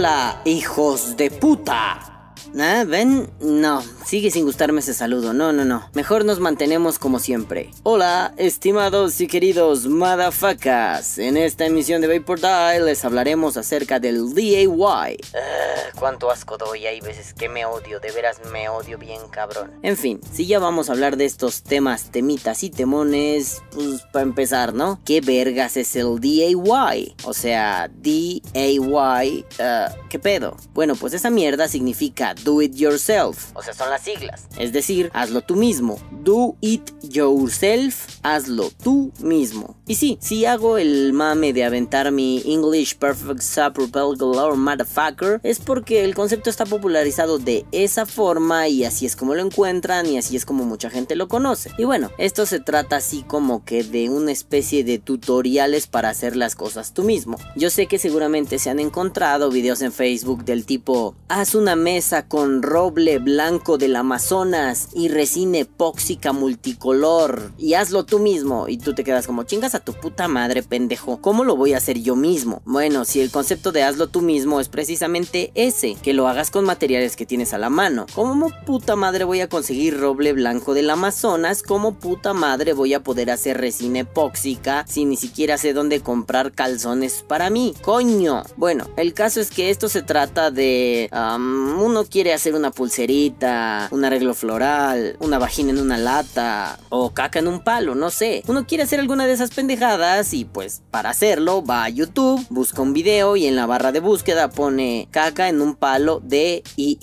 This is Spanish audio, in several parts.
Hola, hijos de puta. ¿Ah, ¿Ven? No, sigue sin gustarme ese saludo. No, no, no. Mejor nos mantenemos como siempre. Hola, estimados y queridos motherfuckers. En esta emisión de Vapor Die les hablaremos acerca del DAY. Ah, cuánto asco doy. Hay veces que me odio. De veras me odio bien, cabrón. En fin, si ya vamos a hablar de estos temas, temitas y temones, pues para empezar, ¿no? ¿Qué vergas es el DAY? O sea, D-A-Y. Ah, ¿Qué pedo? Bueno, pues esa mierda significa do it yourself, o sea, son las siglas. Es decir, hazlo tú mismo. Do it yourself, hazlo tú mismo. Y sí, si hago el mame de aventar mi English Perfect Super Galore Motherfucker, es porque el concepto está popularizado de esa forma y así es como lo encuentran y así es como mucha gente lo conoce. Y bueno, esto se trata así como que de una especie de tutoriales para hacer las cosas tú mismo. Yo sé que seguramente se han encontrado videos en Facebook del tipo, haz una mesa con roble blanco del Amazonas y resina epóxica multicolor y hazlo tú mismo y tú te quedas como chingas a tu puta madre pendejo, ¿cómo lo voy a hacer yo mismo? Bueno, si el concepto de hazlo tú mismo es precisamente ese, que lo hagas con materiales que tienes a la mano. ¿Cómo puta madre voy a conseguir roble blanco del Amazonas? ¿Cómo puta madre voy a poder hacer resina epóxica si ni siquiera sé dónde comprar calzones para mí? Coño. Bueno, el caso es que esto se trata de uno quiere hacer una pulserita, un arreglo floral, una vagina en una lata o caca en un palo, no sé. Uno quiere hacer alguna de esas pendejadas y pues para hacerlo va a YouTube, busca un video y en la barra de búsqueda pone caca en un palo de y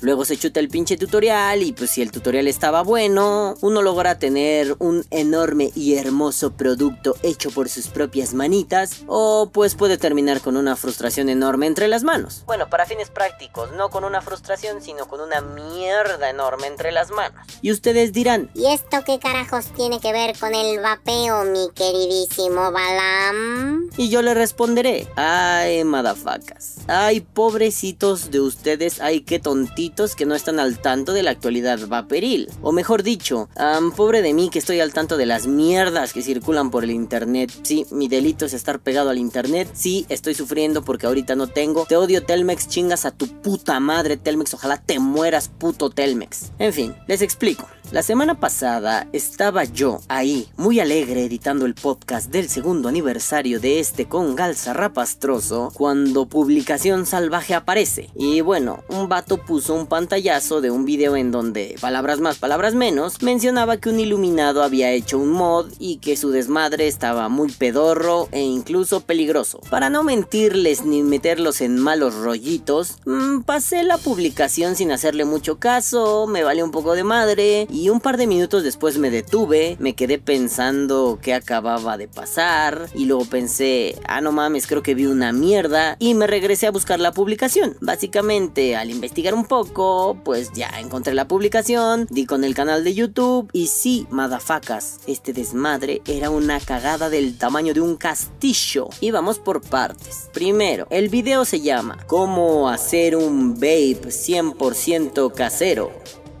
Luego se chuta el pinche tutorial y pues si el tutorial estaba bueno, uno logra tener un enorme y hermoso producto hecho por sus propias manitas o pues puede terminar con una frustración enorme entre las manos. Bueno, para fines prácticos, no con una frustración sino con una mierda enorme entre las manos. Y ustedes dirán, ¿y esto qué carajos tiene que ver con el vapeo, mi queridísimo Balam? Y yo le responderé, ay, madafacas, ay, pobrecitos de ustedes, ay, qué tontitos que no están al tanto de la actualidad vaporil. O mejor dicho, pobre de mí que estoy al tanto de las mierdas que circulan por el internet. Sí, mi delito es estar pegado al internet. Sí, estoy sufriendo porque ahorita no tengo. Te odio Telmex, chingas a tu puta madre Telmex, ojalá te mueras puto Telmex. En fin, les explico. La semana pasada estaba yo ahí, muy alegre, editando el podcast del segundo aniversario de este con Galza Rapastroso, cuando Publicación Salvaje aparece. Y bueno, un vato puso un pantallazo de un video en donde, palabras más, palabras menos, mencionaba que un iluminado había hecho un mod y que su desmadre estaba muy pedorro e incluso peligroso. Para no mentirles ni meterlos en malos rollitos, mm, pasé la publicación sin hacerle mucho caso, me valió un poco de madre y un par de minutos después me detuve, me quedé pensando qué acababa de pasar y luego pensé, ah no mames, creo que vi una mierda y me regresé a buscar la publicación. Básicamente, al investigar un poco, pues ya encontré la publicación, di con el canal de YouTube y sí, madafacas, este desmadre era una cagada del tamaño de un castillo. Y vamos por partes. Primero, el video se llama ¿Cómo hacer un vape 100% casero?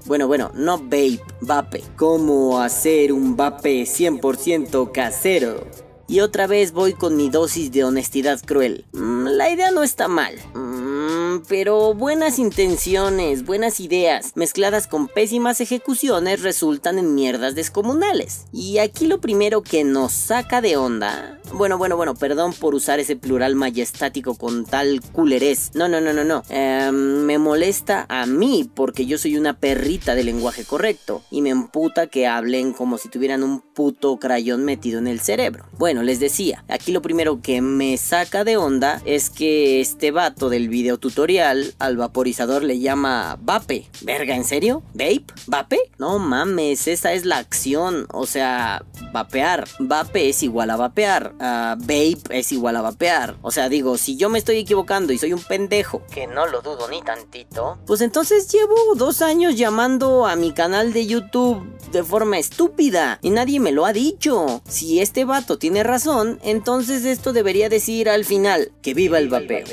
Bueno, bueno, no vape, vape. ¿Cómo hacer un vape 100% casero? Y otra vez voy con mi dosis de honestidad cruel. Mm, la idea no está mal. Mm, pero buenas intenciones, buenas ideas, mezcladas con pésimas ejecuciones resultan en mierdas descomunales. Y aquí lo primero que nos saca de onda bueno, bueno, bueno, perdón por usar ese plural majestático con tal culerés. No, no, no, no, no. Em, me molesta a mí porque yo soy una perrita de lenguaje correcto. Y me emputa que hablen como si tuvieran un puto crayón metido en el cerebro. Bueno, les decía, aquí lo primero que me saca de onda es que este vato del video tutorial al vaporizador le llama vape. Verga, ¿en serio? ¿Vape? ¿Vape? No mames, esa es la acción. O sea, vapear. Vape es igual a vapear vape es igual a vapear. O sea, digo, si yo me estoy equivocando y soy un pendejo, que no lo dudo ni tantito, pues entonces llevo dos años llamando a mi canal de YouTube de forma estúpida y nadie me lo ha dicho. Si este vato tiene razón, entonces esto debería decir al final que viva el vapeo,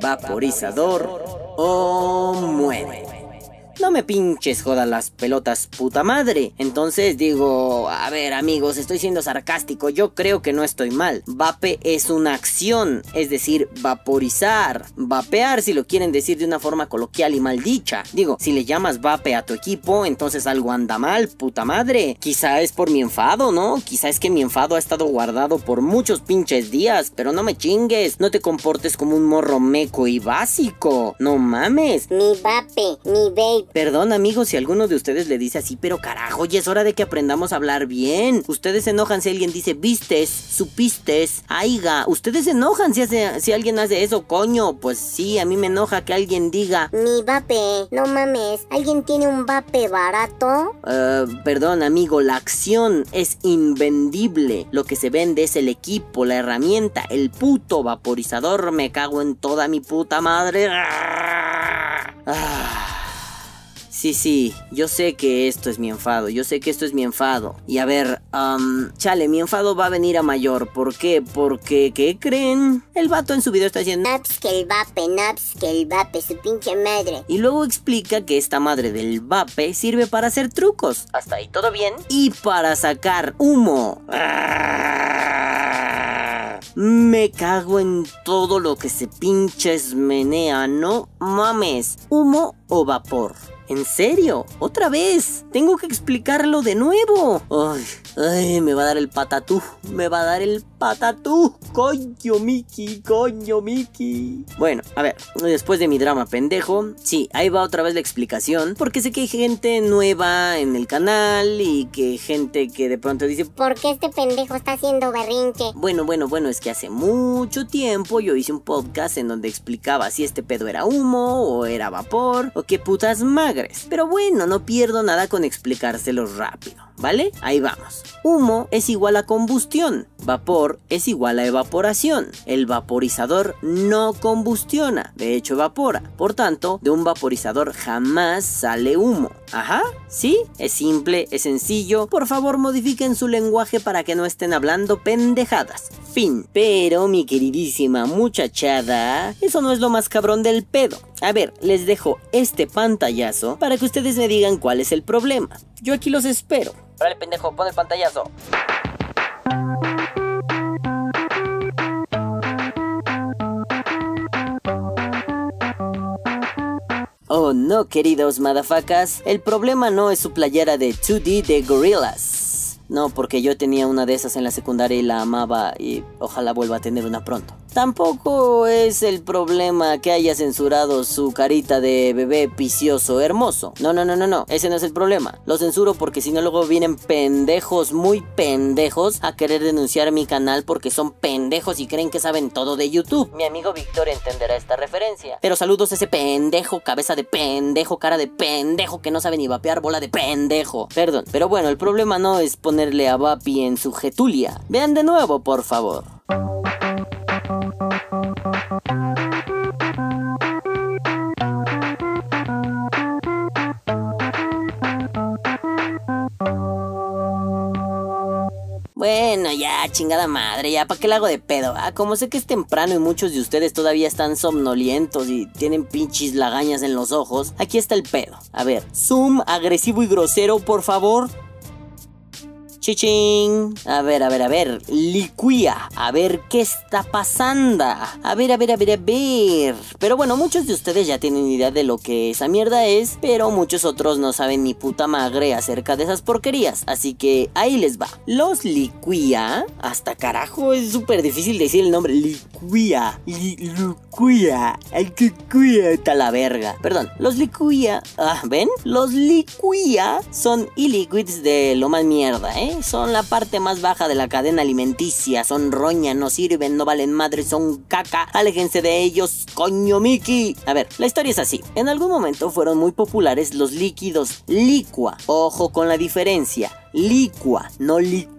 vaporizador o muere. No me pinches jodas las pelotas, puta madre. Entonces digo, a ver amigos, estoy siendo sarcástico, yo creo que no estoy mal. Vape es una acción, es decir, vaporizar. Vapear si lo quieren decir de una forma coloquial y mal dicha. Digo, si le llamas vape a tu equipo, entonces algo anda mal, puta madre. Quizá es por mi enfado, ¿no? Quizá es que mi enfado ha estado guardado por muchos pinches días, pero no me chingues, no te comportes como un morro meco y básico. No mames. Mi vape, mi vape. Perdón amigos si alguno de ustedes le dice así, pero carajo, ya es hora de que aprendamos a hablar bien. Ustedes se enojan si alguien dice vistes, supistes, aiga. Ustedes se enojan si, hace, si alguien hace eso, coño. Pues sí, a mí me enoja que alguien diga... Mi vape, no mames, ¿alguien tiene un vape barato? Uh, perdón amigo, la acción es invendible. Lo que se vende es el equipo, la herramienta, el puto vaporizador. Me cago en toda mi puta madre. Ah. Sí, sí, yo sé que esto es mi enfado, yo sé que esto es mi enfado. Y a ver, um, chale, mi enfado va a venir a mayor. ¿Por qué? Porque, ¿qué creen? El vato en su video está diciendo... Naps que el vape, naps que el vape, su pinche madre. Y luego explica que esta madre del vape sirve para hacer trucos. Hasta ahí todo bien. Y para sacar humo. Me cago en todo lo que se pinches menea, no mames. ¿Humo o vapor? ¿En serio? ¿Otra vez? Tengo que explicarlo de nuevo. Ay, ay, me va a dar el patatú. Me va a dar el patatú. Coño, Miki, coño, Miki. Bueno, a ver, después de mi drama pendejo, sí, ahí va otra vez la explicación. Porque sé que hay gente nueva en el canal y que gente que de pronto dice... ¿Por qué este pendejo está haciendo berrinche? Bueno, bueno, bueno, es que hace mucho tiempo yo hice un podcast en donde explicaba si este pedo era humo o era vapor o qué putas magras pero bueno, no pierdo nada con explicárselo rápido, ¿vale? Ahí vamos. Humo es igual a combustión, vapor es igual a evaporación. El vaporizador no combustiona, de hecho evapora. Por tanto, de un vaporizador jamás sale humo. Ajá, ¿sí? Es simple, es sencillo. Por favor, modifiquen su lenguaje para que no estén hablando pendejadas. Fin. Pero, mi queridísima muchachada, eso no es lo más cabrón del pedo. A ver, les dejo este pantallazo para que ustedes me digan cuál es el problema. Yo aquí los espero. Vale, pendejo, pon el pantallazo. Oh no, queridos madafacas, el problema no es su playera de 2D de Gorillaz. No, porque yo tenía una de esas en la secundaria y la amaba y ojalá vuelva a tener una pronto. Tampoco es el problema que haya censurado su carita de bebé picioso hermoso. No, no, no, no, no. Ese no es el problema. Lo censuro porque si no luego vienen pendejos, muy pendejos, a querer denunciar mi canal porque son pendejos y creen que saben todo de YouTube. Mi amigo Víctor entenderá esta referencia. Pero saludos a ese pendejo, cabeza de pendejo, cara de pendejo que no sabe ni vapear bola de pendejo. Perdón. Pero bueno, el problema no es ponerle a Vapi en su getulia. Vean de nuevo, por favor. Bueno, ya, chingada madre, ya, ¿para qué le hago de pedo? Ah, como sé que es temprano y muchos de ustedes todavía están somnolientos y tienen pinches lagañas en los ojos, aquí está el pedo. A ver, zoom agresivo y grosero, por favor. A ver, a ver, a ver. Licuía. A ver qué está pasando. A ver, a ver, a ver, a ver. Pero bueno, muchos de ustedes ya tienen idea de lo que esa mierda es, pero muchos otros no saben ni puta madre acerca de esas porquerías. Así que ahí les va. Los licuía. Hasta carajo, es súper difícil decir el nombre. Licuía. El licuía está la verga. Perdón, los licuía. Ah, ¿ven? Los licuía son e-liquids de lo más mierda, ¿eh? Son la parte más baja de la cadena alimenticia. Son roña, no sirven, no valen madre, son caca. Aléjense de ellos, coño Miki. A ver, la historia es así. En algún momento fueron muy populares los líquidos licua. Ojo con la diferencia. Licua, no liquia.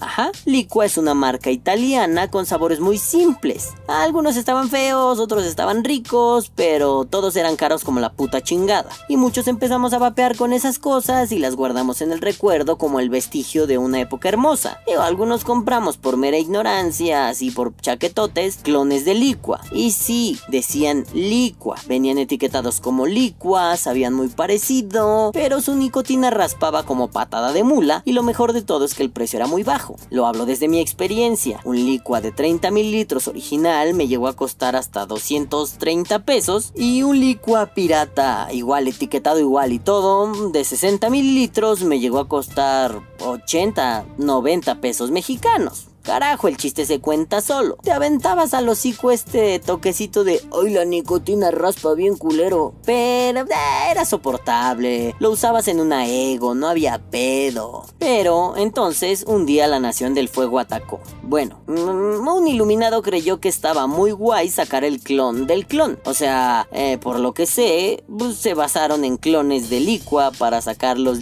Ajá, Licua es una marca italiana con sabores muy simples. Algunos estaban feos, otros estaban ricos, pero todos eran caros como la puta chingada. Y muchos empezamos a vapear con esas cosas y las guardamos en el recuerdo como el vestigio de una época hermosa. Y algunos compramos por mera ignorancia, así por chaquetotes, clones de Licua. Y sí, decían Licua, venían etiquetados como Licua, sabían muy parecido, pero su nicotina raspaba como patada de y lo mejor de todo es que el precio era muy bajo. Lo hablo desde mi experiencia. Un licua de 30 mililitros original me llegó a costar hasta 230 pesos y un licua pirata igual etiquetado igual y todo de 60 mililitros me llegó a costar 80, 90 pesos mexicanos. Carajo, el chiste se cuenta solo. Te aventabas al hocico este toquecito de ¡Ay, la nicotina raspa bien culero! Pero eh, era soportable. Lo usabas en una ego, no había pedo. Pero entonces un día la Nación del Fuego atacó. Bueno, mm, un iluminado creyó que estaba muy guay sacar el clon del clon. O sea, eh, por lo que sé, pues, se basaron en clones de licua para sacar los.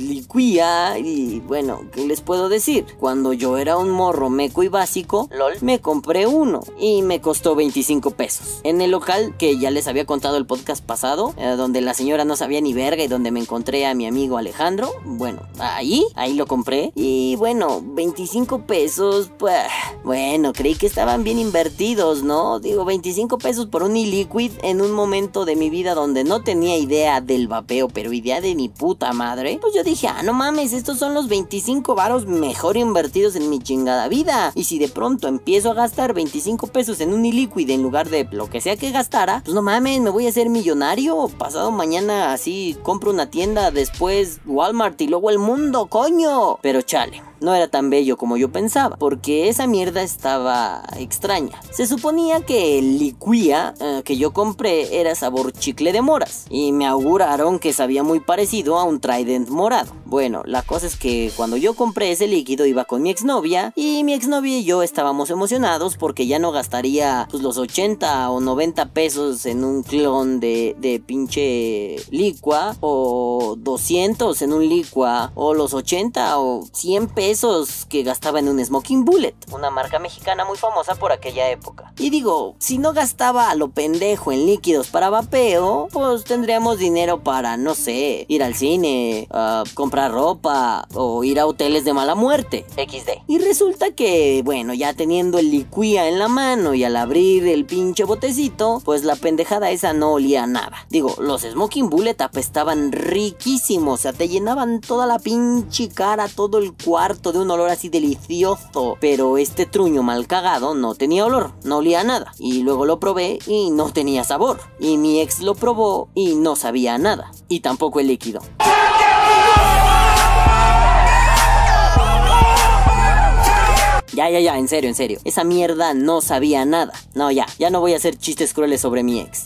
Y bueno, ¿qué les puedo decir? Cuando yo era un morro meco y básico, LOL, me compré uno y me costó 25 pesos. En el local que ya les había contado el podcast pasado, eh, donde la señora no sabía ni verga y donde me encontré a mi amigo Alejandro, bueno, ahí, ahí lo compré. Y bueno, 25 pesos, pues, bueno, creí que estaban bien invertidos, ¿no? Digo, 25 pesos por un e-liquid en un momento de mi vida donde no tenía idea del vapeo, pero idea de mi puta madre. Pues yo dije, ah, no mames, estos son los 25 varos mejor invertidos en mi chingada vida. Y si de pronto empiezo a gastar 25 pesos en un e en lugar de lo que sea que gastara, pues no mames, me voy a hacer millonario. Pasado mañana así compro una tienda, después Walmart y luego el mundo, coño. Pero chale no era tan bello como yo pensaba, porque esa mierda estaba extraña. Se suponía que el liquía eh, que yo compré era sabor chicle de moras, y me auguraron que sabía muy parecido a un Trident morado. Bueno, la cosa es que cuando yo compré ese líquido iba con mi exnovia, y mi exnovia y yo estábamos emocionados porque ya no gastaría pues, los 80 o 90 pesos en un clon de, de pinche licua, o 200 en un licua, o los 80 o 100 pesos esos que gastaba en un Smoking Bullet, una marca mexicana muy famosa por aquella época. Y digo, si no gastaba a lo pendejo en líquidos para vapeo, pues tendríamos dinero para, no sé, ir al cine, comprar ropa o ir a hoteles de mala muerte. XD. Y resulta que, bueno, ya teniendo el liquía en la mano y al abrir el pinche botecito, pues la pendejada esa no olía a nada. Digo, los Smoking Bullet apestaban riquísimos, o sea, te llenaban toda la pinche cara, todo el cuarto de un olor así delicioso, pero este truño mal cagado no tenía olor, no olía nada. Y luego lo probé y no tenía sabor. Y mi ex lo probó y no sabía nada. Y tampoco el líquido. Ya, ya, ya, en serio, en serio. Esa mierda no sabía nada. No, ya, ya no voy a hacer chistes crueles sobre mi ex.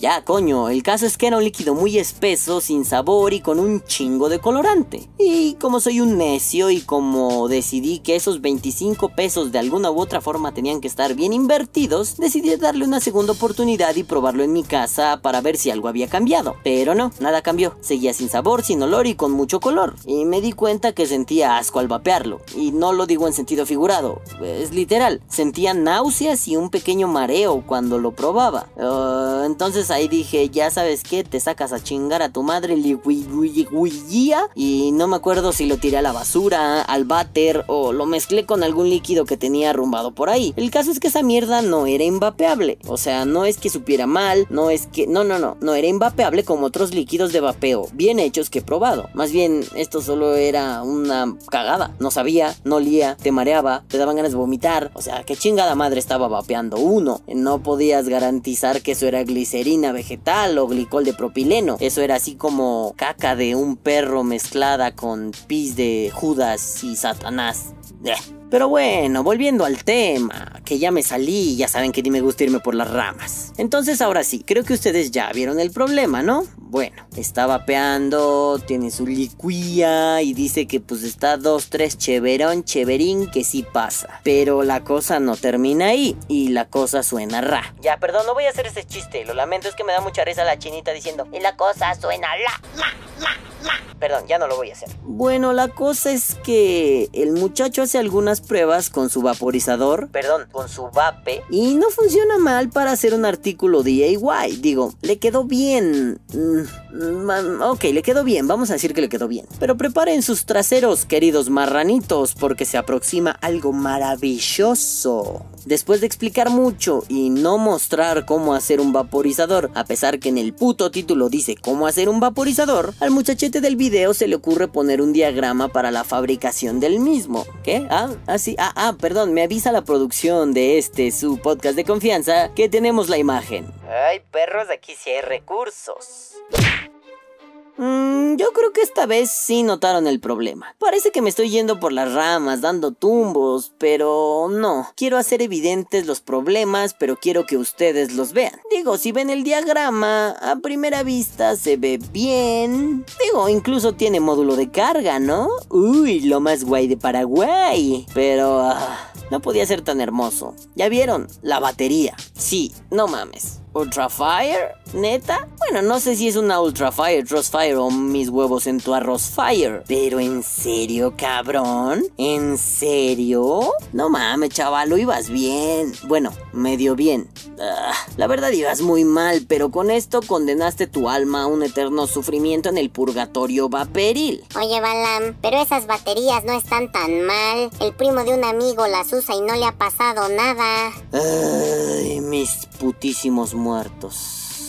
Ya, coño, el caso es que era un líquido muy espeso, sin sabor y con un chingo de colorante. Y como soy un necio y como decidí que esos 25 pesos de alguna u otra forma tenían que estar bien invertidos, decidí darle una segunda oportunidad y probarlo en mi casa para ver si algo había cambiado. Pero no, nada cambió. Seguía sin sabor, sin olor y con mucho color. Y me di cuenta que sentía asco al vapearlo. Y no lo digo en sentido figurado, es literal. Sentía náuseas y un pequeño mareo cuando lo probaba. Ah, entonces ahí dije, ya sabes qué, te sacas a chingar a tu madre y no me acuerdo si lo tiré a la basura, al váter o lo mezclé con algún líquido que tenía arrumbado por ahí. El caso es que esa mierda no era invapeable, o sea, no es que supiera mal, no es que, no, no, no, no era invapeable como otros líquidos de vapeo bien hechos que he probado. Más bien, esto solo era una cagada, no sabía, no olía, te mareaba, te daban ganas de vomitar, o sea, qué chingada madre estaba vapeando uno. No podías garantizar que eso era glicerina vegetal o glicol de propileno. Eso era así como caca de un perro mezclada con pis de Judas y Satanás. Pero bueno, volviendo al tema, que ya me salí, ya saben que ni me gusta irme por las ramas. Entonces ahora sí, creo que ustedes ya vieron el problema, ¿no? Bueno, está vapeando, tiene su licuía y dice que pues está dos, tres cheverón, cheverín que sí pasa. Pero la cosa no termina ahí y la cosa suena ra. Ya, perdón, no voy a hacer ese chiste, lo lamento, es que me da mucha risa la chinita diciendo y la cosa suena la, la, la, la. Perdón, ya no lo voy a hacer. Bueno, la cosa es que el muchacho hace algunas pruebas con su vaporizador, perdón, con su vape, y no funciona mal para hacer un artículo DIY. Digo, le quedó bien. Mm, ok, le quedó bien, vamos a decir que le quedó bien. Pero preparen sus traseros, queridos marranitos, porque se aproxima algo maravilloso. Después de explicar mucho y no mostrar cómo hacer un vaporizador, a pesar que en el puto título dice cómo hacer un vaporizador, al muchachete del video se le ocurre poner un diagrama para la fabricación del mismo. ¿Qué? Ah, ah, sí, ah, ah, perdón, me avisa la producción de este su podcast de confianza que tenemos la imagen. Ay, perros, aquí sí hay recursos. Mm, yo creo que esta vez sí notaron el problema. Parece que me estoy yendo por las ramas, dando tumbos, pero no. Quiero hacer evidentes los problemas, pero quiero que ustedes los vean. Digo, si ven el diagrama, a primera vista se ve bien. Digo, incluso tiene módulo de carga, ¿no? Uy, lo más guay de Paraguay. Pero... Ah, no podía ser tan hermoso. ¿Ya vieron? La batería. Sí, no mames. Ultrafire? ¿Neta? Bueno, no sé si es una Ultrafire, Fire o mis huevos en tu arroz Fire. Pero en serio, cabrón? ¿En serio? No mames, chaval, lo ibas bien. Bueno, medio bien. Ah, la verdad ibas muy mal, pero con esto condenaste tu alma a un eterno sufrimiento en el purgatorio vaporil. Oye, Balam, pero esas baterías no están tan mal. El primo de un amigo las usa y no le ha pasado nada. Ay, mis putísimos muertos.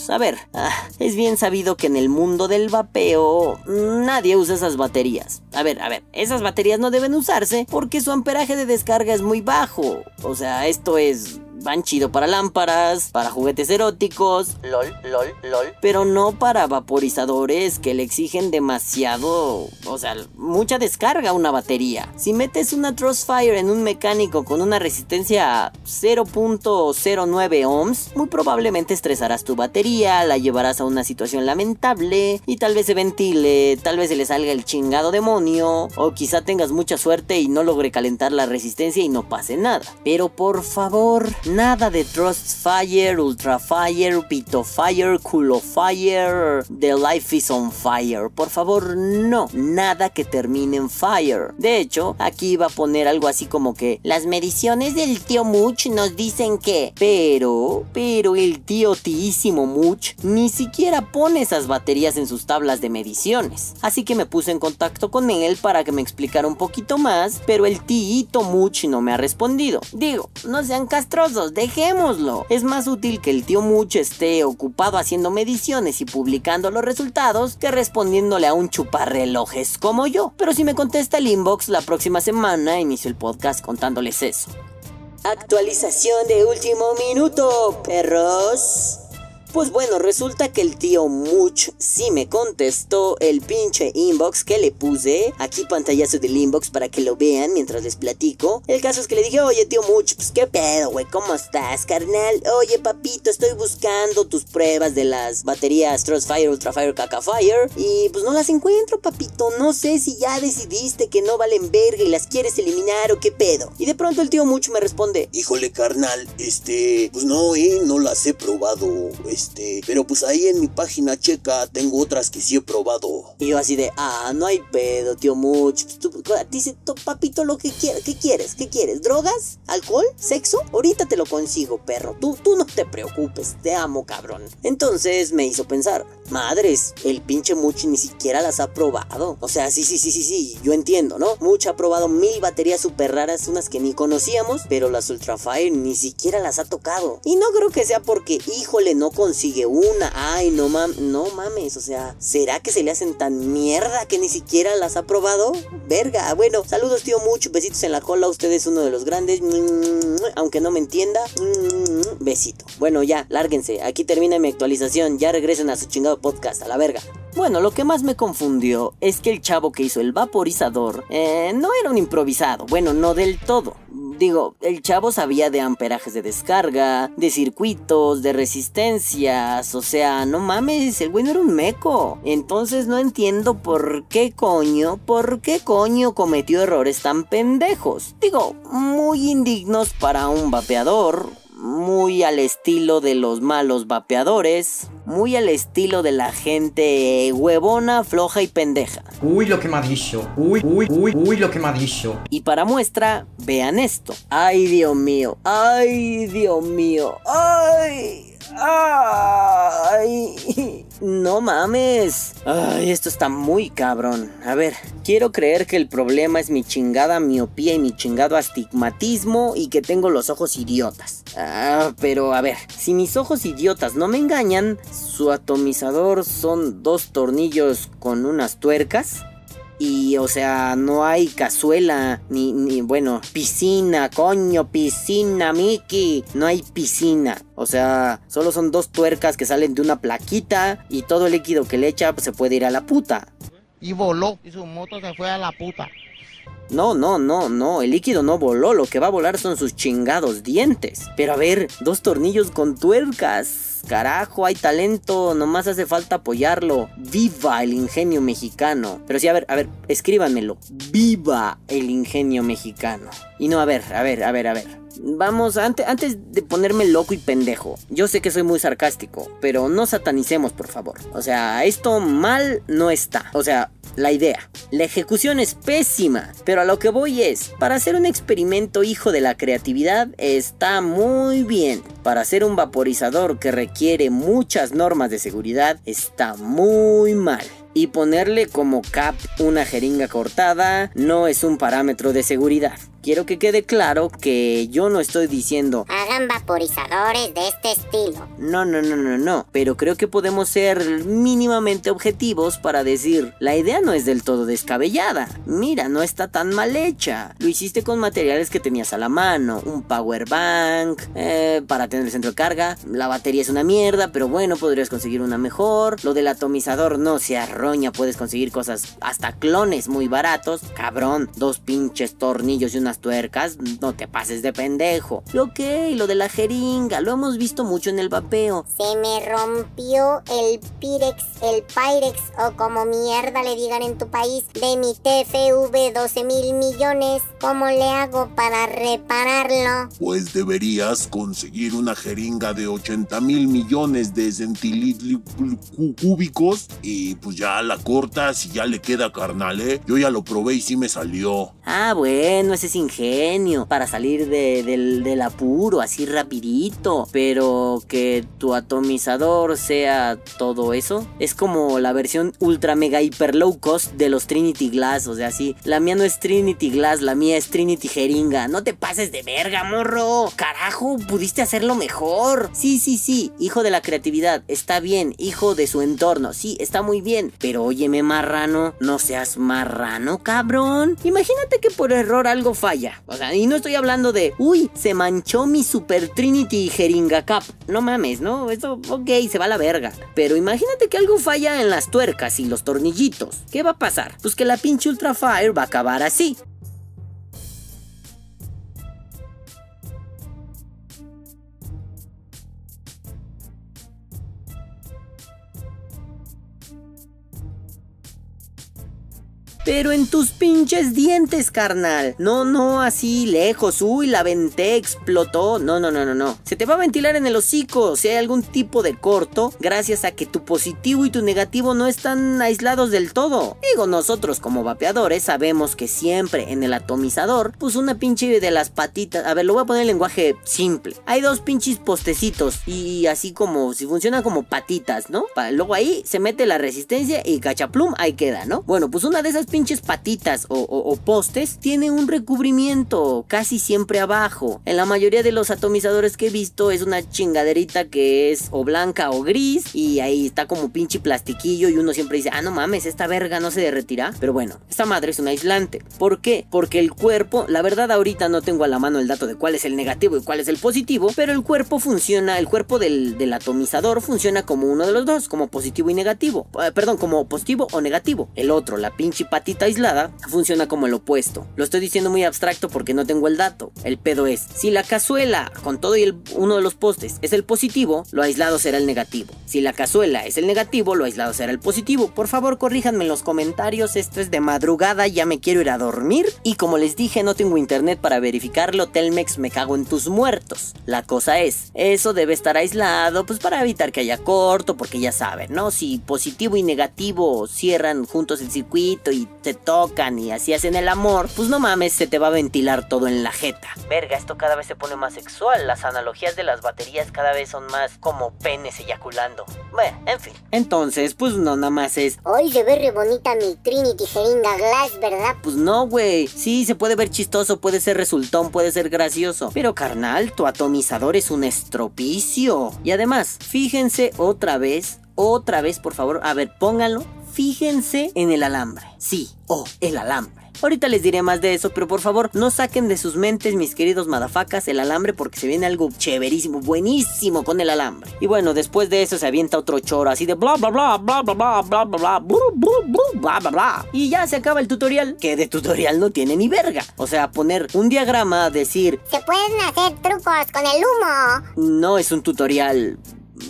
A ver, ah, es bien sabido que en el mundo del vapeo nadie usa esas baterías. A ver, a ver, esas baterías no deben usarse porque su amperaje de descarga es muy bajo. O sea, esto es van chido para lámparas, para juguetes eróticos, lol, lol, lol, pero no para vaporizadores que le exigen demasiado, o sea, mucha descarga a una batería. Si metes una Fire en un mecánico con una resistencia a 0.09 ohms, muy probablemente estresarás tu batería, la llevarás a una situación lamentable y tal vez se ventile, tal vez se le salga el chingado demonio, o quizá tengas mucha suerte y no logre calentar la resistencia y no pase nada. Pero por favor, Nada de Trust Fire, Ultra Fire, Pito Fire, Culo Fire, The Life is on Fire. Por favor, no. Nada que termine en Fire. De hecho, aquí iba a poner algo así como que las mediciones del tío Much nos dicen que. Pero, pero el tío tíísimo Much ni siquiera pone esas baterías en sus tablas de mediciones. Así que me puse en contacto con él para que me explicara un poquito más, pero el tíito Much no me ha respondido. Digo, no sean castrosos dejémoslo. Es más útil que el tío Mucho esté ocupado haciendo mediciones y publicando los resultados que respondiéndole a un chuparrelojes como yo. Pero si me contesta el inbox la próxima semana, inicio el podcast contándoles eso. Actualización de último minuto, perros. Pues bueno, resulta que el tío Much sí me contestó el pinche inbox que le puse. Aquí pantallazo del inbox para que lo vean mientras les platico. El caso es que le dije, oye tío Much, pues qué pedo, güey, ¿cómo estás, carnal? Oye papito, estoy buscando tus pruebas de las baterías Trustfire, Ultrafire, Cacafire. Y pues no las encuentro, papito. No sé si ya decidiste que no valen verga y las quieres eliminar o qué pedo. Y de pronto el tío Much me responde, híjole carnal, este, pues no, eh, no las he probado. Pero pues ahí en mi página checa tengo otras que sí he probado. Y yo así de, ah, no hay pedo, tío Much. Dice, papito, lo que quieras. ¿Qué quieres? ¿Qué quieres? ¿Drogas? ¿Alcohol? ¿Sexo? Ahorita te lo consigo, perro. Tú, tú no te preocupes. Te amo, cabrón. Entonces me hizo pensar, madres, el pinche Much ni siquiera las ha probado. O sea, sí, sí, sí, sí, sí. Yo entiendo, ¿no? Much ha probado mil baterías súper raras, unas que ni conocíamos, pero las Ultrafire ni siquiera las ha tocado. Y no creo que sea porque, híjole, no con consigue una. Ay, no mames, no mames, o sea, ¿será que se le hacen tan mierda que ni siquiera las ha probado? Verga, bueno, saludos tío mucho, besitos en la cola, usted es uno de los grandes, aunque no me entienda, besito. Bueno, ya, lárguense, aquí termina mi actualización, ya regresen a su chingado podcast, a la verga. Bueno, lo que más me confundió es que el chavo que hizo el vaporizador eh, no era un improvisado, bueno, no del todo. Digo, el chavo sabía de amperajes de descarga, de circuitos, de resistencias, o sea, no mames, el güey no era un meco. Entonces no entiendo por qué coño, por qué coño cometió errores tan pendejos. Digo, muy indignos para un vapeador, muy al estilo de los malos vapeadores, muy al estilo de la gente huevona, floja y pendeja. Uy, lo que me ha dicho. Uy, uy, uy, uy, lo que me ha dicho. Y para muestra, vean esto. Ay, Dios mío. Ay, Dios mío. Ay. Ay, no mames. Ay, esto está muy cabrón. A ver, quiero creer que el problema es mi chingada miopía y mi chingado astigmatismo y que tengo los ojos idiotas. Ah, pero a ver, si mis ojos idiotas no me engañan, su atomizador son dos tornillos con unas tuercas. Y, o sea, no hay cazuela, ni, ni, bueno, piscina, coño, piscina, Mickey. No hay piscina. O sea, solo son dos tuercas que salen de una plaquita y todo el líquido que le echa pues, se puede ir a la puta. Y voló, y su moto se fue a la puta. No, no, no, no, el líquido no voló, lo que va a volar son sus chingados dientes. Pero a ver, dos tornillos con tuercas. Carajo, hay talento, nomás hace falta apoyarlo. Viva el ingenio mexicano. Pero sí, a ver, a ver, escríbanmelo. Viva el ingenio mexicano. Y no, a ver, a ver, a ver, a ver. Vamos, antes, antes de ponerme loco y pendejo, yo sé que soy muy sarcástico, pero no satanicemos, por favor. O sea, esto mal no está. O sea, la idea. La ejecución es pésima, pero a lo que voy es, para hacer un experimento hijo de la creatividad está muy bien. Para hacer un vaporizador que requiere muchas normas de seguridad está muy mal. Y ponerle como cap una jeringa cortada no es un parámetro de seguridad. Quiero que quede claro que yo no estoy diciendo Hagan vaporizadores de este estilo. no, no, no, no, no, pero creo que podemos ser mínimamente objetivos para decir, la idea no es del todo descabellada. Mira, no está tan mal hecha. Lo hiciste con materiales que tenías a la mano, un power bank, eh, para tener el centro de carga. La batería es una mierda, pero bueno, podrías conseguir una mejor. Lo del atomizador no se arroña, puedes conseguir cosas, hasta clones muy baratos. Cabrón, dos pinches tornillos y una tuercas, no te pases de pendejo. Y ok, lo de la jeringa, lo hemos visto mucho en el vapeo. Se me rompió el Pirex, el Pyrex o como mierda le digan en tu país de mi TFV 12 mil millones. ¿Cómo le hago para repararlo? Pues deberías conseguir una jeringa de 80 mil millones de centilitros cúbicos y pues ya la cortas y ya le queda carnal, ¿eh? Yo ya lo probé y sí me salió. Ah, bueno, ese es ingenio para salir de- del, apuro así rapidito. Pero que tu atomizador sea todo eso. Es como la versión ultra mega hiper low cost de los Trinity Glass. O sea, así. La mía no es Trinity Glass, la mía es Trinity Jeringa. No te pases de verga, morro. Carajo, pudiste hacerlo mejor. Sí, sí, sí. Hijo de la creatividad. Está bien. Hijo de su entorno. Sí, está muy bien. Pero óyeme, marrano. No seas marrano, cabrón. Imagínate que por error algo falla. Y no estoy hablando de, uy, se manchó mi Super Trinity Jeringa Cup. No mames, ¿no? Eso, ok, se va a la verga. Pero imagínate que algo falla en las tuercas y los tornillitos. ¿Qué va a pasar? Pues que la pinche Ultra Fire va a acabar así. Pero en tus pinches dientes, carnal. No, no, así lejos. Uy, la venté, explotó. No, no, no, no, no. Se te va a ventilar en el hocico si hay algún tipo de corto, gracias a que tu positivo y tu negativo no están aislados del todo. Digo, nosotros como vapeadores sabemos que siempre en el atomizador, pues una pinche de las patitas. A ver, lo voy a poner en lenguaje simple. Hay dos pinches postecitos y así como si funciona como patitas, ¿no? Pa- Luego ahí se mete la resistencia y cachaplum, ahí queda, ¿no? Bueno, pues una de esas pinches patitas o, postes tiene un recubrimiento casi siempre abajo. En la mayoría de los atomizadores que he visto es una chingaderita que es o blanca o gris y ahí está como pinche plastiquillo y uno siempre dice, ah, no mames, esta verga no se derretirá. Pero bueno, esta madre es un aislante. ¿Por qué? Porque el cuerpo, la verdad ahorita no tengo a la mano el dato de cuál es el negativo y cuál es el positivo, pero el cuerpo funciona, el cuerpo del, del atomizador funciona como uno de los dos, como positivo y negativo. Eh, perdón, como positivo o negativo. El otro, la pinche patita batita aislada funciona como el opuesto. Lo estoy diciendo muy abstracto porque no tengo el dato. El pedo es, si la cazuela con todo y uno de los postes es el positivo, lo aislado será el negativo. Si la cazuela es el negativo, lo aislado será el positivo. Por favor, corríjanme en los comentarios. Esto es de madrugada, ya me quiero ir a dormir. Y como les dije, no tengo internet para verificarlo. Telmex, me cago en tus muertos. La cosa es, eso debe estar aislado, pues para evitar que haya corto, porque ya saben, ¿no? Si positivo y negativo cierran juntos el circuito y se tocan y así hacen el amor, pues no mames, se te va a ventilar todo en la jeta. Verga, esto cada vez se pone más sexual. Las analogías de las baterías cada vez son más como penes eyaculando. Bueno, en fin. Entonces, pues no nada más es. Hoy se ve re bonita mi Trinity jeringa Glass, ¿verdad? Pues no, güey. Sí, se puede ver chistoso, puede ser resultón, puede ser gracioso. Pero carnal, tu atomizador es un estropicio. Y además, fíjense otra vez, otra vez, por favor. A ver, pónganlo. Fíjense en el alambre. Sí, oh, el alambre. Ahorita les diré más de eso, pero por favor no saquen de sus mentes, mis queridos madafacas, el alambre porque se viene algo chéverísimo, buenísimo con el alambre. Y bueno, después de eso se avienta otro choro así de bla bla bla bla bla bla bla bla bla bla bla bla Y ya se acaba el tutorial, que de tutorial no tiene ni verga. O sea, poner un diagrama, decir... Se pueden hacer trucos con el humo. No es un tutorial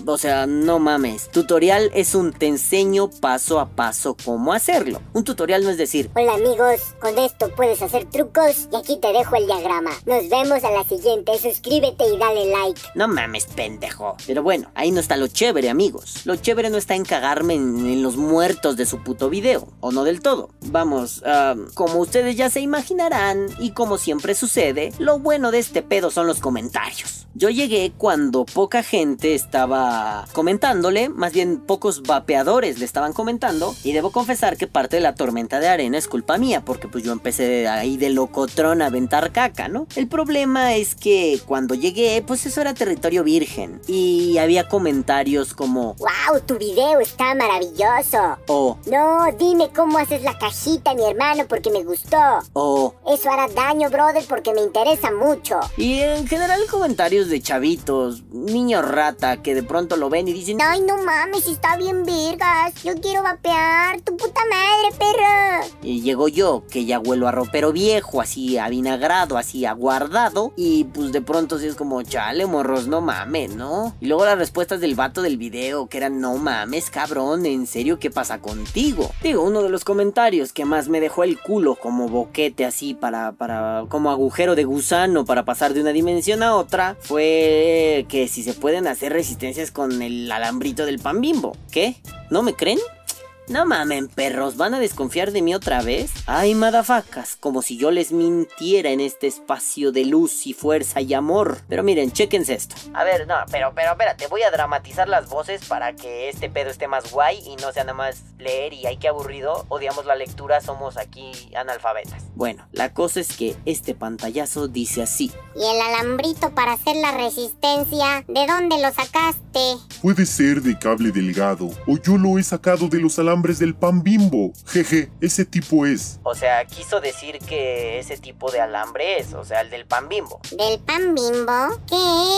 o sea, no mames. Tutorial es un te enseño paso a paso cómo hacerlo. Un tutorial no es decir, Hola amigos, con esto puedes hacer trucos y aquí te dejo el diagrama. Nos vemos a la siguiente, suscríbete y dale like. no mames, pendejo. Pero bueno, ahí no está lo chévere, amigos. Lo chévere no está en cagarme en, en los muertos de su puto video. O no del todo. Vamos, ah, como ustedes ya se imaginarán, y como siempre sucede, lo bueno de este pedo son los comentarios. Yo llegué cuando poca gente estaba comentándole, más bien pocos vapeadores le estaban comentando, y debo confesar que parte de la tormenta de arena es culpa mía, porque pues yo empecé ahí de locotrón a aventar caca, ¿no? El problema es que cuando llegué, pues eso era territorio virgen, y había comentarios como, ¡Wow! Tu video está maravilloso. o, No, dime cómo haces la cajita, mi hermano, porque me gustó. o, Eso hará daño, brother, porque me interesa mucho. y en general comentarios de chavitos, niños rata, que de pronto lo ven y dicen, Ay, no mames, está bien vergas. Yo quiero vapear. Tu puta madre, perro. Y llegó yo, que ya huelo a ropero viejo, así avinagrado, así aguardado. Y pues de pronto sí es como, chale, morros, no mames, ¿no? Y luego las respuestas del vato del video, que eran, no mames, cabrón, en serio, ¿qué pasa contigo? Digo, uno de los comentarios que más me dejó el culo como boquete así para, para, como agujero de gusano para pasar de una dimensión a otra, fue que si se pueden hacer con el alambrito del pan bimbo. ¿Qué? ¿No me creen? No mamen, perros, ¿van a desconfiar de mí otra vez? Ay, madafacas, como si yo les mintiera en este espacio de luz y fuerza y amor. Pero miren, chéquense esto. A ver, no, pero, pero, espérate, voy a dramatizar las voces para que este pedo esté más guay y no sea nada más leer y ay, qué aburrido. Odiamos la lectura, somos aquí analfabetas. Bueno, la cosa es que este pantallazo dice así. Y el alambrito para hacer la resistencia, ¿de dónde lo sacaste? Puede ser de cable delgado, o yo lo he sacado de los alambres del pan bimbo. Jeje, ese tipo es. O sea, quiso decir que ese tipo de alambre es, o sea, el del pan bimbo. ¿Del pan bimbo? ¿Qué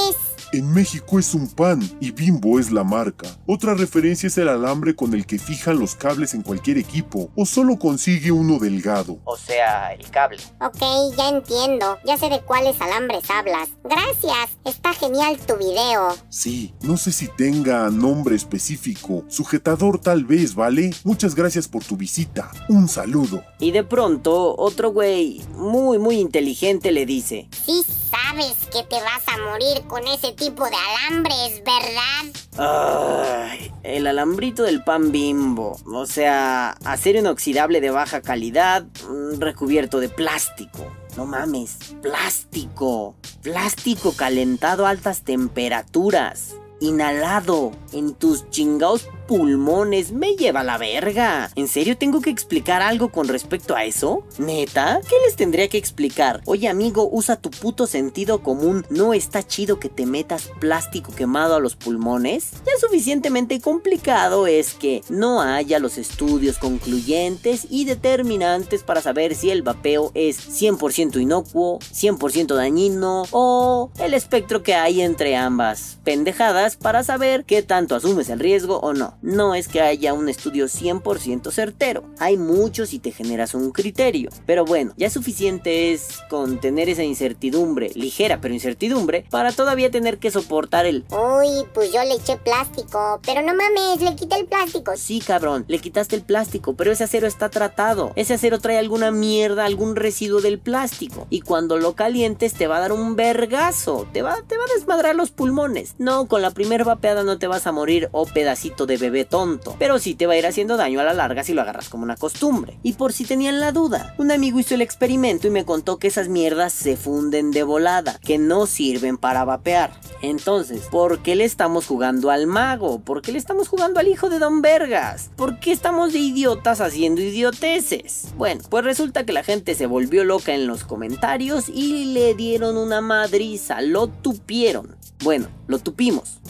es? En México es un pan y Bimbo es la marca. Otra referencia es el alambre con el que fijan los cables en cualquier equipo, o solo consigue uno delgado. O sea, el cable. Ok, ya entiendo. Ya sé de cuáles alambres hablas. Gracias. Está genial tu video. Sí, no sé si tenga nombre específico. Sujetador tal vez, ¿vale? Muchas gracias por tu visita. Un saludo. Y de pronto, otro güey muy, muy inteligente le dice, Sí sabes que te vas a morir con ese tipo de alambres, ¿verdad? El alambrito del pan bimbo. O sea, acero inoxidable de baja calidad, mm, recubierto de plástico. No mames, plástico. Plástico calentado a altas temperaturas. Inhalado en tus chingados pulmones. Me lleva la verga. ¿En serio tengo que explicar algo con respecto a eso? ¿Neta? ¿Qué les tendría que explicar? Oye amigo, usa tu puto sentido común. ¿No está chido que te metas plástico quemado a los pulmones? Ya suficientemente complicado es que no haya los estudios concluyentes y determinantes para saber si el vapeo es 100% inocuo, 100% dañino o el espectro que hay entre ambas pendejadas para saber qué tanto asumes el riesgo o no. No es que haya un estudio 100% certero. Hay muchos y te generas un criterio. Pero bueno, ya suficiente es con tener esa incertidumbre, ligera pero incertidumbre, para todavía tener que soportar el... Uy, pues yo le eché plástico. Pero no mames, le quité el plástico. Sí, cabrón, le quitaste el plástico, pero ese acero está tratado. Ese acero trae alguna mierda, algún residuo del plástico. Y cuando lo calientes te va a dar un vergazo. Te va, te va a desmadrar los pulmones. No, con la primera vapeada no te vas a morir o pedacito de bebé tonto. Pero sí te va a ir haciendo daño a la larga si lo agarras como una costumbre. Y por si tenían la duda, un amigo hizo el experimento y me contó que esas mierdas se funden de volada, que no sirven para vapear. Entonces, ¿por qué le estamos jugando al mago? ¿Por qué le estamos jugando al hijo de Don Vergas? ¿Por qué estamos de idiotas haciendo idioteces? Bueno, pues resulta que la gente se volvió loca en los comentarios y le dieron una madriza, lo tupieron. Bueno, lo tupimos.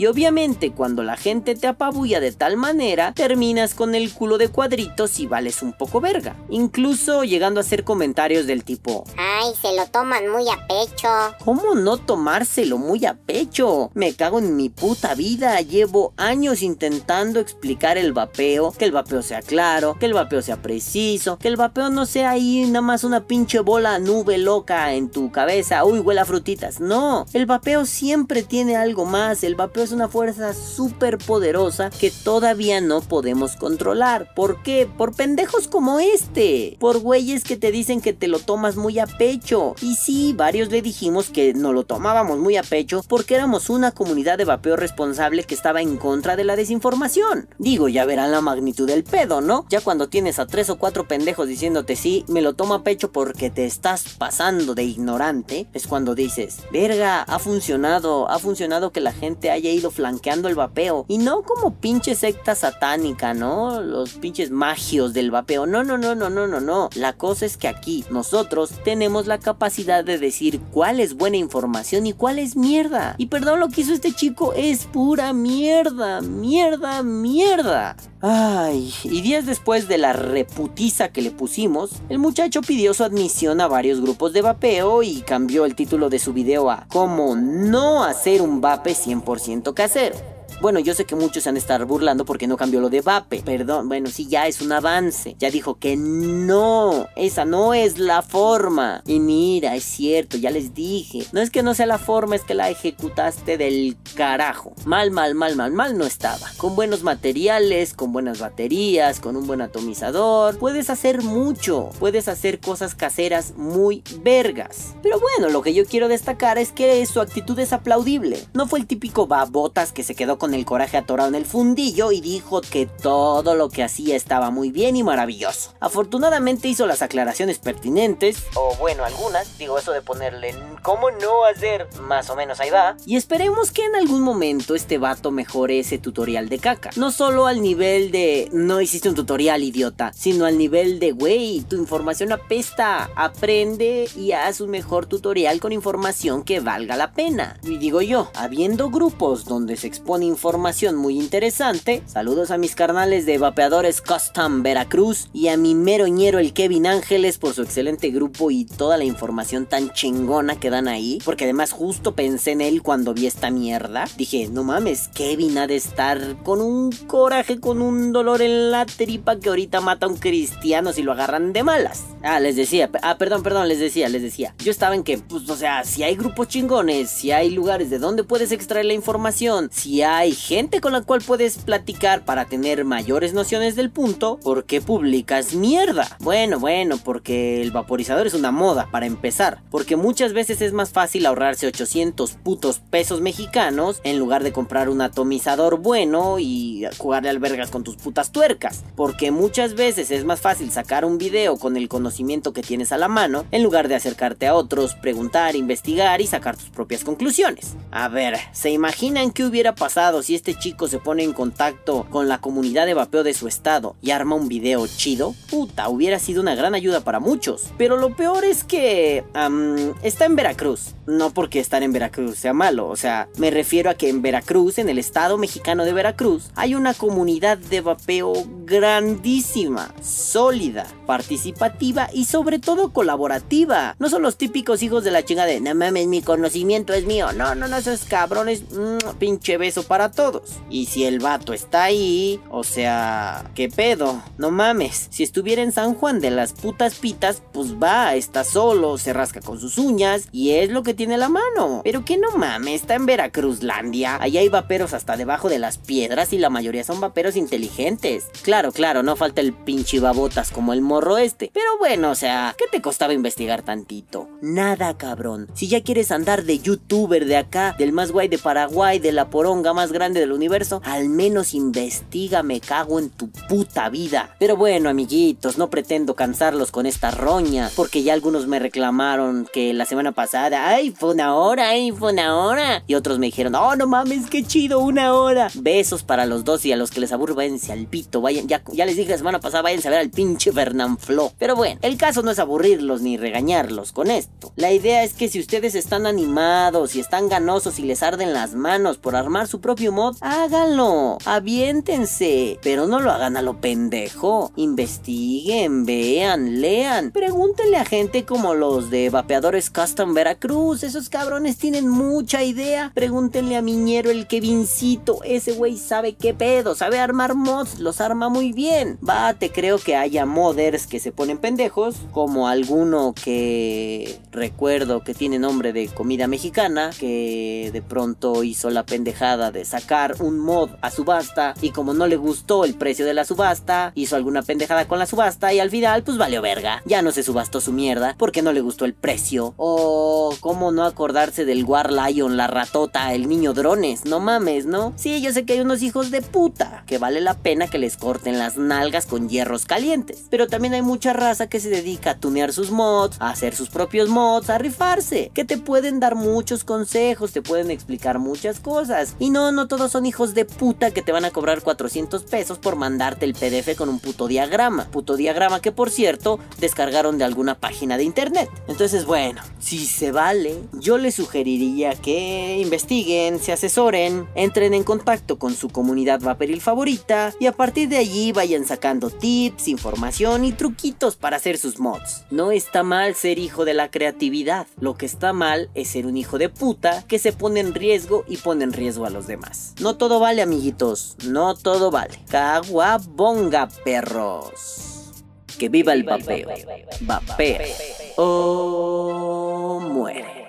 Y obviamente cuando la gente te apabulla de tal manera, terminas con el culo de cuadritos y vales un poco verga. Incluso llegando a hacer comentarios del tipo, Ay, se lo toman muy a pecho. ¿Cómo no tomárselo muy a pecho? Me cago en mi puta vida. Llevo años intentando explicar el vapeo, que el vapeo sea claro, que el vapeo sea preciso, que el vapeo no sea ahí nada más una pinche bola nube loca en tu cabeza. Uy, huele a frutitas. No, el vapeo siempre tiene algo más. El vapeo es una fuerza súper poderosa que todavía no podemos controlar. ¿Por qué? Por pendejos como este. Por güeyes que te dicen que te lo tomas muy a pecho. Y sí, varios le dijimos que no lo tomábamos muy a pecho porque éramos una comunidad de vapeo responsable que estaba en contra de la desinformación. Digo, ya verán la magnitud del pedo, ¿no? Ya cuando tienes a tres o cuatro pendejos diciéndote sí, me lo tomo a pecho porque te estás pasando de ignorante, es cuando dices, verga, ha funcionado, ha funcionado que la gente haya ido flanqueando el vapeo. Y no como pinche secta satánica, ¿no? Los pinches magios del vapeo. No, no, no, no, no, no, no. La cosa es que aquí nosotros tenemos la capacidad de decir cuál es buena información y cuál es mierda. Y perdón, lo que hizo este chico es pura mierda, mierda, mierda. Ay, y días después de la reputiza que le pusimos, el muchacho pidió su admisión a varios grupos de vapeo y cambió el título de su video a Cómo no hacer un vape 100% casero. Bueno, yo sé que muchos se han de estar burlando porque no cambió lo de Vape. Perdón, bueno, sí, ya es un avance. Ya dijo que no, esa no es la forma. Y mira, es cierto, ya les dije. No es que no sea la forma, es que la ejecutaste del carajo. Mal, mal, mal, mal, mal no estaba. Con buenos materiales, con buenas baterías, con un buen atomizador, puedes hacer mucho. Puedes hacer cosas caseras muy vergas. Pero bueno, lo que yo quiero destacar es que su actitud es aplaudible. No fue el típico babotas que se quedó con el coraje atorado en el fundillo y dijo que todo lo que hacía estaba muy bien y maravilloso. Afortunadamente hizo las aclaraciones pertinentes, o bueno, algunas, digo eso de ponerle cómo no hacer, más o menos ahí va. Y esperemos que en algún momento este vato mejore ese tutorial de caca. No solo al nivel de no hiciste un tutorial idiota, sino al nivel de güey, tu información apesta, aprende y haz un mejor tutorial con información que valga la pena. Y digo yo, habiendo grupos donde se expone información muy interesante. Saludos a mis carnales de Vapeadores Custom Veracruz y a mi meroñero el Kevin Ángeles por su excelente grupo y toda la información tan chingona que dan ahí. Porque además justo pensé en él cuando vi esta mierda. Dije, no mames, Kevin ha de estar con un coraje, con un dolor en la tripa que ahorita mata a un cristiano si lo agarran de malas. Ah, les decía, ah, perdón, perdón, les decía, les decía. Yo estaba en que, pues, o sea, si hay grupos chingones, si hay lugares de donde puedes extraer la información, si hay gente con la cual puedes platicar para tener mayores nociones del punto, ¿por qué publicas mierda? Bueno, bueno, porque el vaporizador es una moda, para empezar. Porque muchas veces es más fácil ahorrarse 800 putos pesos mexicanos en lugar de comprar un atomizador bueno y jugarle albergas con tus putas tuercas. Porque muchas veces es más fácil sacar un video con el conocimiento que tienes a la mano en lugar de acercarte a otros, preguntar, investigar y sacar tus propias conclusiones. A ver, ¿se imaginan qué hubiera pasado si este chico se pone en contacto con la comunidad de vapeo de su estado y arma un video chido? Puta, hubiera sido una gran ayuda para muchos. Pero lo peor es que está en Veracruz. No porque estar en Veracruz sea malo, o sea, me refiero a que en Veracruz, en el estado mexicano de Veracruz, hay una comunidad de vapeo grandísima, sólida, participativa y sobre todo colaborativa. No son los típicos hijos de la chinga de, no mames, mi conocimiento es mío. No, no, no, esos cabrones, mm, pinche beso para para todos. Y si el vato está ahí, o sea, ¿qué pedo? No mames, si estuviera en San Juan de las putas pitas, pues va, está solo, se rasca con sus uñas y es lo que tiene la mano. Pero que no mames, está en Veracruzlandia, allá hay vaperos hasta debajo de las piedras y la mayoría son vaperos inteligentes. Claro, claro, no falta el pinche babotas como el morro este. Pero bueno, o sea, ¿qué te costaba investigar tantito? Nada, cabrón. Si ya quieres andar de youtuber de acá, del más guay de Paraguay, de la poronga más grande del universo, al menos investiga, me cago en tu puta vida. Pero bueno, amiguitos, no pretendo cansarlos con esta roña, porque ya algunos me reclamaron que la semana pasada, ay, fue una hora, ay, fue una hora. Y otros me dijeron, oh, no mames, qué chido, una hora. Besos para los dos y a los que les aburre, váyanse al pito, vayan, ya, les dije la semana pasada, váyanse a ver al pinche Fernanfloo. Pero bueno, el caso no es aburrirlos ni regañarlos con esto. La idea es que si ustedes están animados y están ganosos y les arden las manos por armar su propio mod, háganlo, aviéntense, pero no lo hagan a lo pendejo. Investiguen, vean, lean, pregúntenle a gente como los de Vapeadores Custom Veracruz, esos cabrones tienen mucha idea. Pregúntenle a Miñero el Kevincito, ese güey sabe qué pedo, sabe armar mods, los arma muy bien. Va, te creo que haya modders que se ponen pendejos, como alguno que recuerdo que tiene nombre de comida mexicana, que de pronto hizo la pendejada de sacar un mod a subasta y como no le gustó el precio de la subasta, hizo alguna pendejada con la subasta y al final pues valió verga. Ya no se subastó su mierda porque no le gustó el precio. O cómo no acordarse del War Lion, la ratota, el niño drones, no mames, ¿no? Sí, yo sé que hay unos hijos de puta que vale la pena que les corten las nalgas con hierros calientes, pero también hay mucha raza que se dedica a tunear sus mods, a hacer sus propios mods, a rifarse, que te pueden dar muchos consejos, te pueden explicar muchas cosas. Y no, no todos son hijos de puta que te van a cobrar 400 pesos por mandarte el PDF con un puto diagrama. Puto diagrama que por cierto descargaron de alguna página de internet. Entonces bueno, si se vale, yo les sugeriría que investiguen, se asesoren, entren en contacto con su comunidad vaporil favorita y a partir de allí vayan sacando tips, información y truquitos para hacer sus mods. No está mal ser hijo de la creatividad, lo que está mal es ser un hijo de puta que se pone en riesgo y pone en riesgo a los demás. No todo vale, amiguitos, no todo vale. Caguabonga, perros. Que viva el vapeo. Vapea o muere.